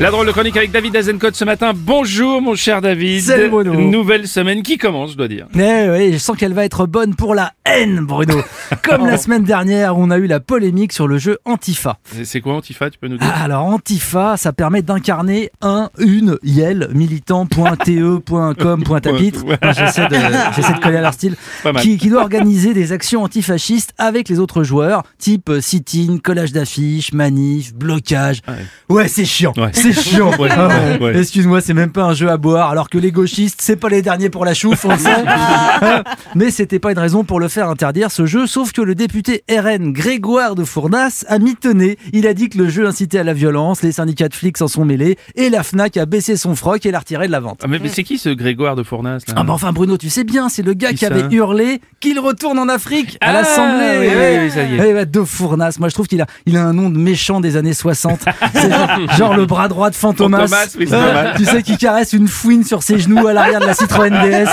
La drôle de chronique avec David Azencott ce matin. Bonjour mon cher David. Salut, Bruno. Nouvelle semaine qui commence, je dois dire. Eh oui, je sens qu'elle va être bonne pour la haine, Bruno. Comme la semaine dernière, où on a eu la polémique sur le jeu Antifa. C'est- quoi Antifa, tu peux nous dire? Ah, Alors Antifa, ça permet d'incarner un, une, yel, militant.te.com.tapitre. J'essaie de, j'essaie de coller à leur style. Pas mal. Qui, qui doit organiser des actions antifascistes avec les autres joueurs, type euh, sit-in, collage d'affiches, manif, blocage. Ouais, c'est chiant. Ouais. C'est chiant. Ouais, Ah ouais. ouais. Excuse-moi, c'est même pas un jeu à boire, alors que les gauchistes, c'est pas les derniers pour la chouffe, on le sait. Mais c'était pas une raison pour le faire interdire ce jeu, sauf que le député RN Grégoire de Fournas a mitonné. Il a dit que le jeu incitait à la violence, les syndicats de flics s'en sont mêlés, et la FNAC a baissé son froc et l'a retiré de la vente. Ah, mais, mais c'est qui ce Grégoire de Fournas là Ah bah enfin Bruno, tu sais bien, c'est le gars Qui avait hurlé qu'il retourne en Afrique à Ah, l'Assemblée. oui, oui, oui, ça y est. Ouais, de Fournas. Moi je trouve qu'il a, il a un nom de méchant des années 60. C'est genre, genre le bras droit de Fantomas. Fantomas, oui, mal. tu sais qui caresse une fouine sur ses genoux à l'arrière de la Citroën DS.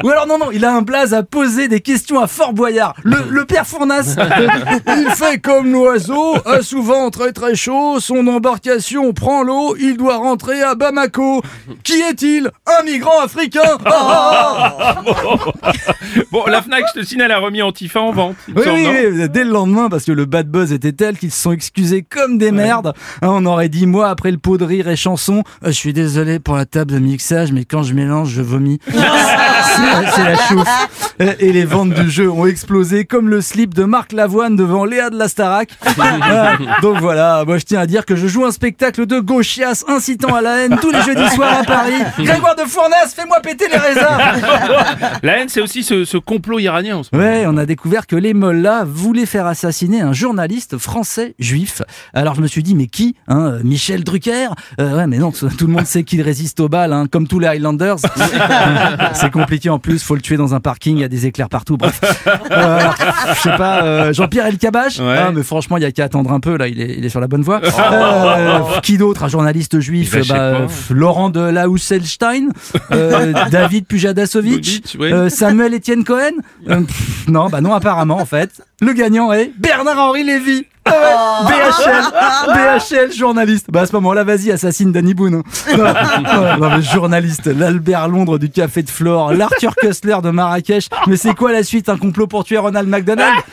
Ou alors non non, il a un blaze à poser des questions à Fort Boyard. Le, le père Fournas. il fait comme l'oiseau, a souvent très très chaud, son embarcation prend l'eau, il doit rentrer à Bamako. Qui est-il? Un migrant africain Ah Bon, la Fnac, je te signale, a remis Antifa en vente. Oui, semble, oui, non oui, dès le lendemain, parce que le bad buzz était tel qu'ils se sont excusés comme des merdes. Hein, on aurait dit, moi, après le pot de rire et chanson, Euh, je suis désolé pour la table de mixage, mais quand je mélange, je vomis. C'est la chouffe. Et les ventes du jeu ont explosé comme le slip de Marc Lavoine devant Léa de la Starac. Voilà. Donc voilà, moi je tiens à dire que je joue un spectacle de gauchias incitant à la haine tous les jeudis soirs à Paris. Grégoire de Fournas, fais-moi péter les raisins La haine, c'est aussi ce, ce complot iranien en ce moment. Ouais, on a découvert que les mollahs voulaient faire assassiner un journaliste français juif. Alors je me suis dit, mais qui hein, Michel Drucker? Euh, Ouais, mais non, tout le monde sait qu'il résiste aux balles, hein, comme tous les Highlanders. C'est compliqué en plus, faut le tuer dans un parking, y a des éclairs partout. Bref, Euh, alors, je sais pas, euh, Jean-Pierre Elkabach Ouais. Ah, mais franchement, il y a qu'à attendre un peu, là, il est, il est sur la bonne voie. Euh, qui d'autre Un journaliste juif bah, Laurent de Lausselstein, David Pujadasovic, Samuel Etienne Cohen pff, Non, bah non, apparemment, en fait. Le gagnant est Bernard-Henri Lévy. Ah ouais, BHL, BHL, journaliste. Bah à ce moment-là, vas-y, assassine Danny Boone. hein. Non, mais journaliste, l'Albert Londres du Café de Flore, l'Arthur Kessler de Marrakech. Mais c'est quoi la suite Un complot pour tuer Ronald McDonald?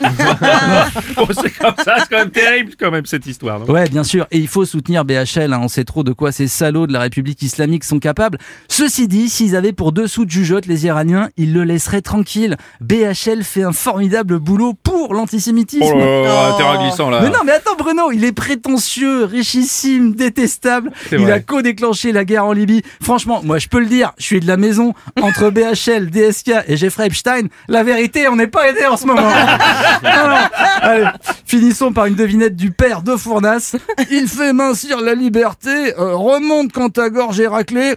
Bon, c'est comme ça, c'est quand même terrible, quand même, cette histoire. Ouais, bien sûr. Et il faut soutenir BHL. hein. On sait trop de quoi ces salauds de la République islamique sont capables. Ceci dit, s'ils avaient pour dessous de jugeote les Iraniens, ils le laisseraient tranquille. BHL fait un formidable boulot pour l'antisémitisme. Oh là là, terrain glissant là. Mais non, mais attends, Bruno, il est prétentieux, richissime, détestable. Il vrai. a co-déclenché la guerre en Libye. Franchement, moi, je peux le dire, je suis de la maison. Entre BHL, DSK et Jeffrey Epstein, la vérité, on n'est pas aidé en ce moment. Allez, finissons par une devinette du père de Fournas. Il fait mincir la liberté, euh, remonte quand ta gorge est raclée,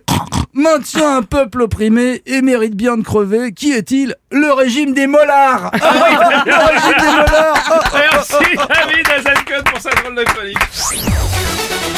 maintient un peuple opprimé et mérite bien de crever. Qui est-il? Le régime des mollards. Ah le régime des mollards. Oh, oh, oh, Merci David Azencott pour sa drôle de chronique.